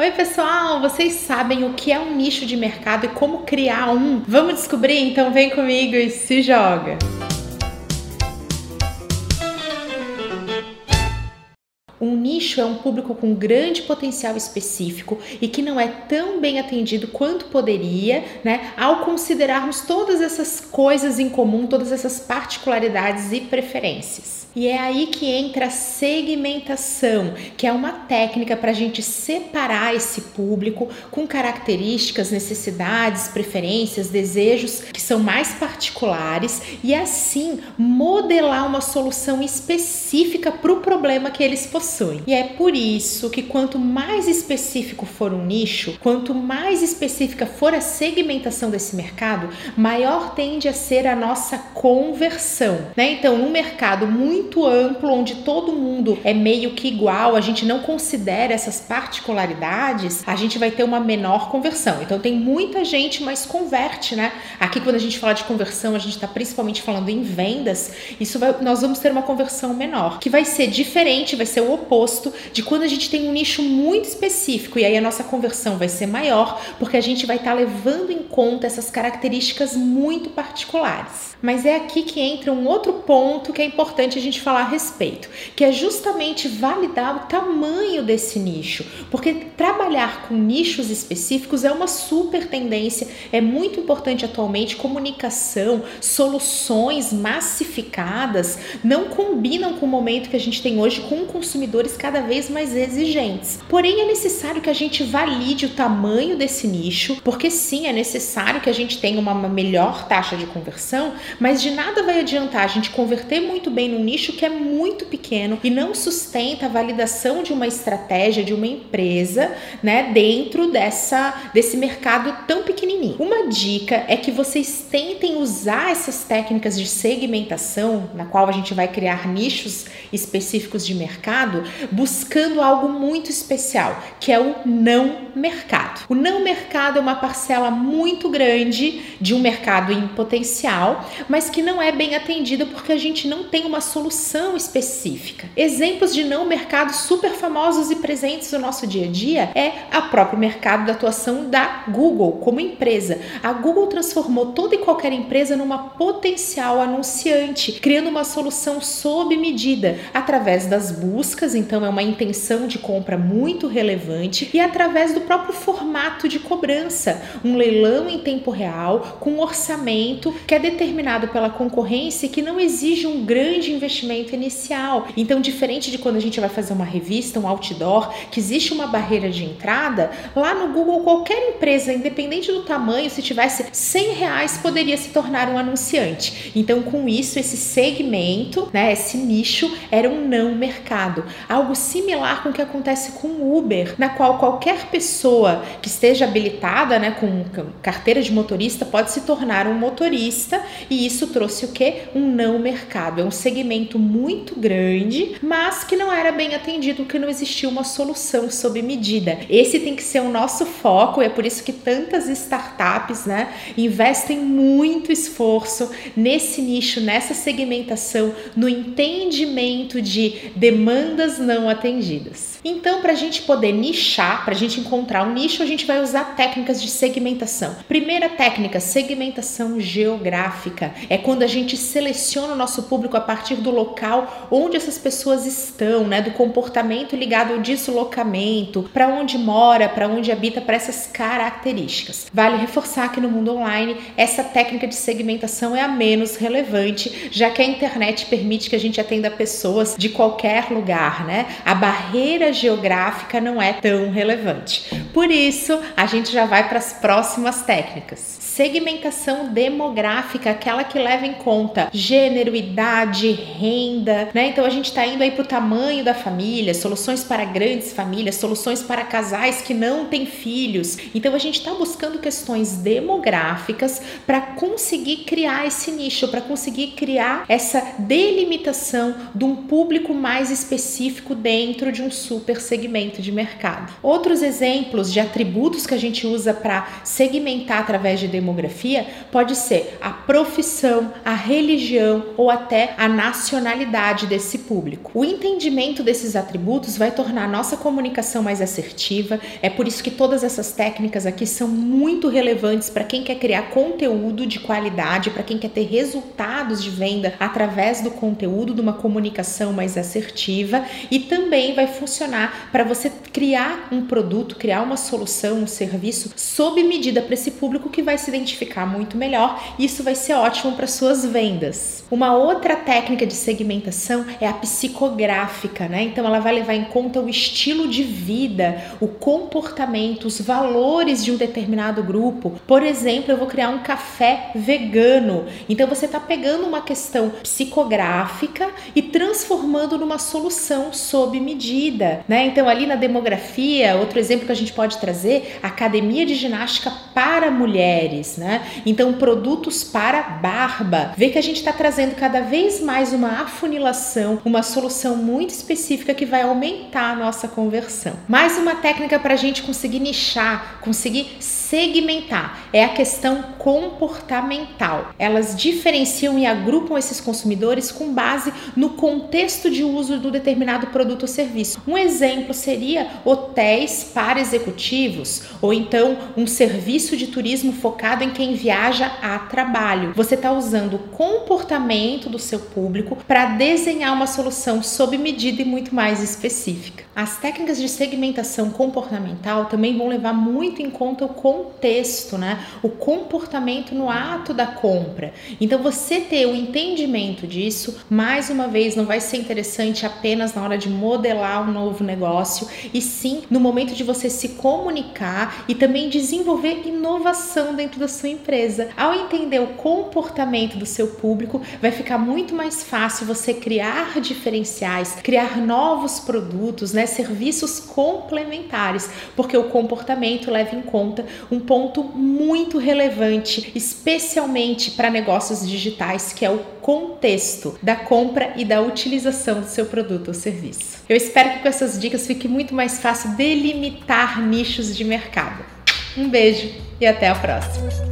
Oi, pessoal! Vocês sabem o que é um nicho de mercado e como criar um? Vamos descobrir? Então vem comigo e se joga! Um nicho é um público com grande potencial específico e que não é tão bem atendido quanto poderia, né? Ao considerarmos todas essas coisas em comum, todas essas particularidades e preferências. E é aí que entra a segmentação, que é uma técnica para a gente separar esse público com características, necessidades, preferências, desejos que são mais particulares e assim modelar uma solução específica para o problema que eles possuem. E é por isso que quanto mais específico for um nicho, quanto mais específica for a segmentação desse mercado, maior tende a ser a nossa conversão. Né? Então, um mercado muito amplo, onde todo mundo é meio que igual, a gente não considera essas particularidades, a gente vai ter uma menor conversão. Então tem muita gente, mas converte, né? Aqui quando a gente fala de conversão, a gente está principalmente falando em vendas, isso vai, nós vamos ter uma conversão menor, que vai ser diferente, vai ser o oposto de quando a gente tem um nicho muito específico e aí a nossa conversão vai ser maior, porque a gente vai estar tá levando em conta essas características muito particulares. Mas é aqui que entra um outro ponto que é importante a gente falar a respeito, que é justamente validar o tamanho desse nicho, porque trabalhar com nichos específicos é uma super tendência, é muito importante atualmente. Comunicação, soluções massificadas não combinam com o momento que a gente tem hoje com consumidores cada vez mais exigentes. Porém, é necessário que a gente valide o tamanho desse nicho, porque sim, é necessário que a gente tenha uma melhor taxa de conversão, mas de nada vai adiantar a gente converter muito bem no nicho nicho que é muito pequeno e não sustenta a validação de uma estratégia de uma empresa, né, dentro dessa desse mercado tão pequenininho. Uma dica é que vocês tentem usar essas técnicas de segmentação, na qual a gente vai criar nichos específicos de mercado, buscando algo muito especial, que é o não mercado. O não mercado é uma parcela muito grande de um mercado em potencial, mas que não é bem atendida porque a gente não tem uma solução específica. Exemplos de não mercado super famosos e presentes no nosso dia a dia é a próprio mercado da atuação da Google como empresa. A Google transformou toda e qualquer empresa numa potencial anunciante, criando uma solução sob medida através das buscas, então é uma intenção de compra muito relevante e através do próprio formato de cobrança, um leilão em tempo real com um orçamento que é determinado pela concorrência e que não exige um grande investimento investimento inicial. Então, diferente de quando a gente vai fazer uma revista, um outdoor, que existe uma barreira de entrada, lá no Google, qualquer empresa, independente do tamanho, se tivesse 100 reais, poderia se tornar um anunciante. Então, com isso, esse segmento, né, esse nicho, era um não mercado. Algo similar com o que acontece com o Uber, na qual qualquer pessoa que esteja habilitada, né, com carteira de motorista, pode se tornar um motorista, e isso trouxe o que? Um não mercado. É um segmento muito grande, mas que não era bem atendido porque não existia uma solução sob medida. Esse tem que ser o nosso foco, e é por isso que tantas startups, né, investem muito esforço nesse nicho, nessa segmentação, no entendimento de demandas não atendidas. Então, para a gente poder nichar, para a gente encontrar um nicho, a gente vai usar técnicas de segmentação. Primeira técnica, segmentação geográfica. É quando a gente seleciona o nosso público a partir do local onde essas pessoas estão, né, do comportamento ligado ao deslocamento, para onde mora, para onde habita, para essas características. Vale reforçar que no mundo online essa técnica de segmentação é a menos relevante, já que a internet permite que a gente atenda pessoas de qualquer lugar, né? A barreira geográfica não é tão relevante. Por isso, a gente já vai para as próximas técnicas segmentação demográfica, aquela que leva em conta gênero, idade, renda, né? Então a gente está indo aí para o tamanho da família, soluções para grandes famílias, soluções para casais que não têm filhos. Então a gente está buscando questões demográficas para conseguir criar esse nicho, para conseguir criar essa delimitação de um público mais específico dentro de um super segmento de mercado. Outros exemplos exemplos de atributos que a gente usa para segmentar através de demografia pode ser a profissão, a religião ou até a nacionalidade desse público. O entendimento desses atributos vai tornar a nossa comunicação mais assertiva. É por isso que todas essas técnicas aqui são muito relevantes para quem quer criar conteúdo de qualidade, para quem quer ter resultados de venda através do conteúdo, de uma comunicação mais assertiva e também vai funcionar para você criar um produto, criar uma solução, um serviço sob medida para esse público que vai se identificar muito melhor. E isso vai ser ótimo para suas vendas. Uma outra técnica de segmentação é a psicográfica, né? Então ela vai levar em conta o estilo de vida, o comportamento, os valores de um determinado grupo. Por exemplo, eu vou criar um café vegano. Então você está pegando uma questão psicográfica e transformando numa solução sob medida, né? Então ali na outro exemplo que a gente pode trazer, academia de ginástica para mulheres, né? Então produtos para barba. Vê que a gente está trazendo cada vez mais uma afunilação, uma solução muito específica que vai aumentar a nossa conversão. Mais uma técnica para a gente conseguir nichar, conseguir segmentar é a questão comportamental. Elas diferenciam e agrupam esses consumidores com base no contexto de uso do determinado produto ou serviço. Um exemplo seria hotéis para executivos ou então um serviço de turismo focado em quem viaja a trabalho. Você está usando o comportamento do seu público para desenhar uma solução sob medida e muito mais específica. As técnicas de segmentação comportamental também vão levar muito em conta o contexto, né? O comportamento no ato da compra. Então, você ter o entendimento disso, mais uma vez, não vai ser interessante apenas na hora de modelar um novo negócio, e sim no momento de você se comunicar e também desenvolver inovação dentro da sua empresa. Ao entender o comportamento do seu público, vai ficar muito mais fácil você criar diferenciais, criar novos produtos, né? serviços complementares, porque o comportamento leva em conta um ponto muito relevante, especialmente para negócios digitais, que é o contexto da compra e da utilização do seu produto ou serviço. Eu espero que com essas dicas fique muito mais fácil delimitar nichos de mercado. Um beijo e até a próxima!